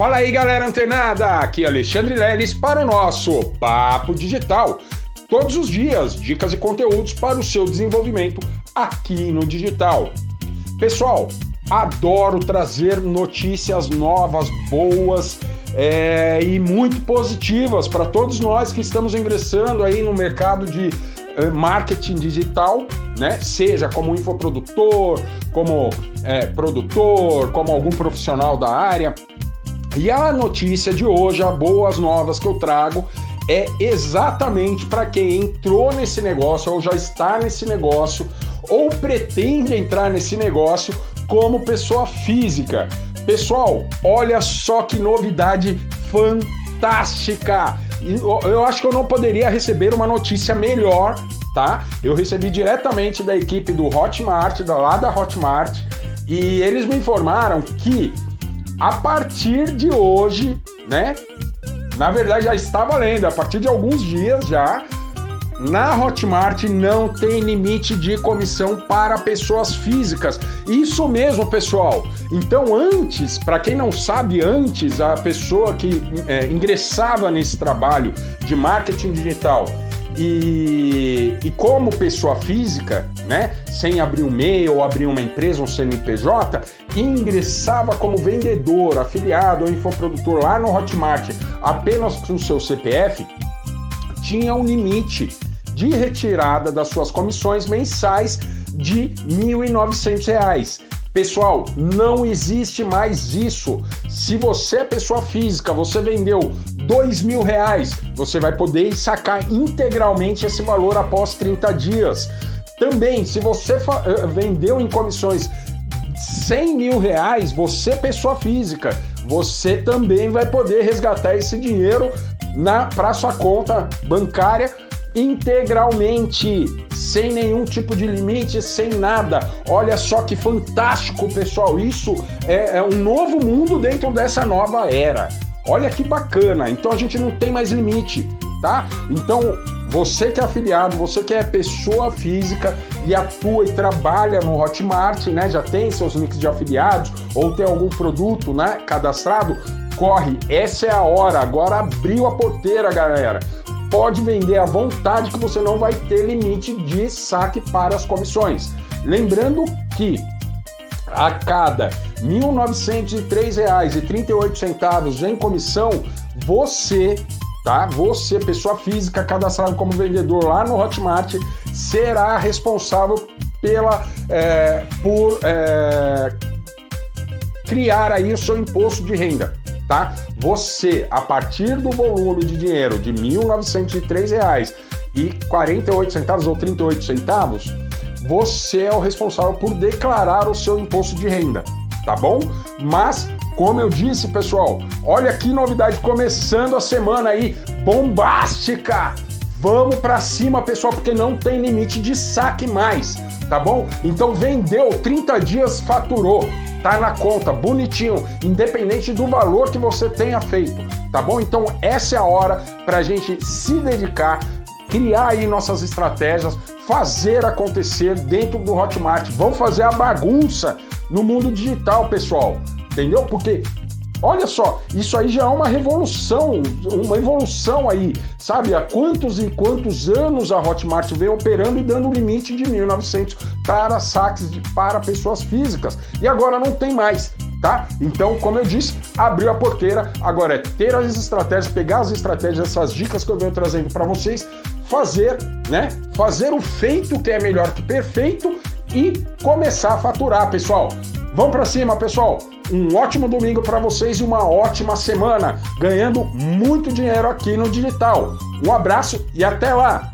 Fala aí, galera antenada! Aqui é Alexandre Leles para o nosso Papo Digital. Todos os dias, dicas e conteúdos para o seu desenvolvimento aqui no digital. Pessoal, adoro trazer notícias novas, boas é, e muito positivas para todos nós que estamos ingressando aí no mercado de é, marketing digital, né? Seja como infoprodutor, como é, produtor, como algum profissional da área. E a notícia de hoje, a boas novas que eu trago, é exatamente para quem entrou nesse negócio ou já está nesse negócio ou pretende entrar nesse negócio como pessoa física. Pessoal, olha só que novidade fantástica! Eu acho que eu não poderia receber uma notícia melhor, tá? Eu recebi diretamente da equipe do Hotmart, lá da Hotmart, e eles me informaram que a partir de hoje, né? Na verdade já está valendo, a partir de alguns dias já, na Hotmart não tem limite de comissão para pessoas físicas. Isso mesmo, pessoal. Então, antes, para quem não sabe, antes a pessoa que é, ingressava nesse trabalho de marketing digital e, e como pessoa física, né, sem abrir um MEI ou abrir uma empresa, um CNPJ, ingressava como vendedor, afiliado ou infoprodutor lá no Hotmart apenas com o seu CPF, tinha um limite de retirada das suas comissões mensais de R$ 1.900. Pessoal, não existe mais isso. Se você é pessoa física, você vendeu dois mil reais, você vai poder sacar integralmente esse valor após 30 dias. Também, se você eh, vendeu em comissões 100 mil reais, você pessoa física, você também vai poder resgatar esse dinheiro para sua conta bancária integralmente, sem nenhum tipo de limite, sem nada. Olha só que fantástico, pessoal! Isso é, é um novo mundo dentro dessa nova era. Olha que bacana! Então a gente não tem mais limite, tá? Então você que é afiliado, você que é pessoa física e atua e trabalha no Hotmart, né? Já tem seus links de afiliados ou tem algum produto, né? Cadastrado, corre. Essa é a hora. Agora abriu a porteira, galera pode vender à vontade que você não vai ter limite de saque para as comissões. Lembrando que a cada R$ 1.903,38 em comissão, você, tá? Você, pessoa física cadastrado como vendedor lá no Hotmart, será responsável pela é, por é, criar aí o seu imposto de renda tá? Você, a partir do volume de dinheiro de R$ 1.903,48 ou 38 centavos, você é o responsável por declarar o seu imposto de renda, tá bom? Mas, como eu disse, pessoal, olha que novidade começando a semana aí, bombástica! Vamos para cima, pessoal, porque não tem limite de saque mais, tá bom? Então vendeu 30 dias, faturou tá na conta, bonitinho, independente do valor que você tenha feito, tá bom? Então essa é a hora para a gente se dedicar, criar aí nossas estratégias, fazer acontecer dentro do Hotmart. Vamos fazer a bagunça no mundo digital, pessoal, entendeu? Porque Olha só, isso aí já é uma revolução, uma evolução aí, sabe? Há quantos e quantos anos a Hotmart vem operando e dando limite de 1.900 para saques de, para pessoas físicas. E agora não tem mais, tá? Então, como eu disse, abriu a porteira. Agora é ter as estratégias, pegar as estratégias, essas dicas que eu venho trazendo para vocês, fazer, né? Fazer o feito que é melhor que perfeito e começar a faturar, pessoal. Vamos para cima, pessoal. Um ótimo domingo para vocês e uma ótima semana, ganhando muito dinheiro aqui no digital. Um abraço e até lá.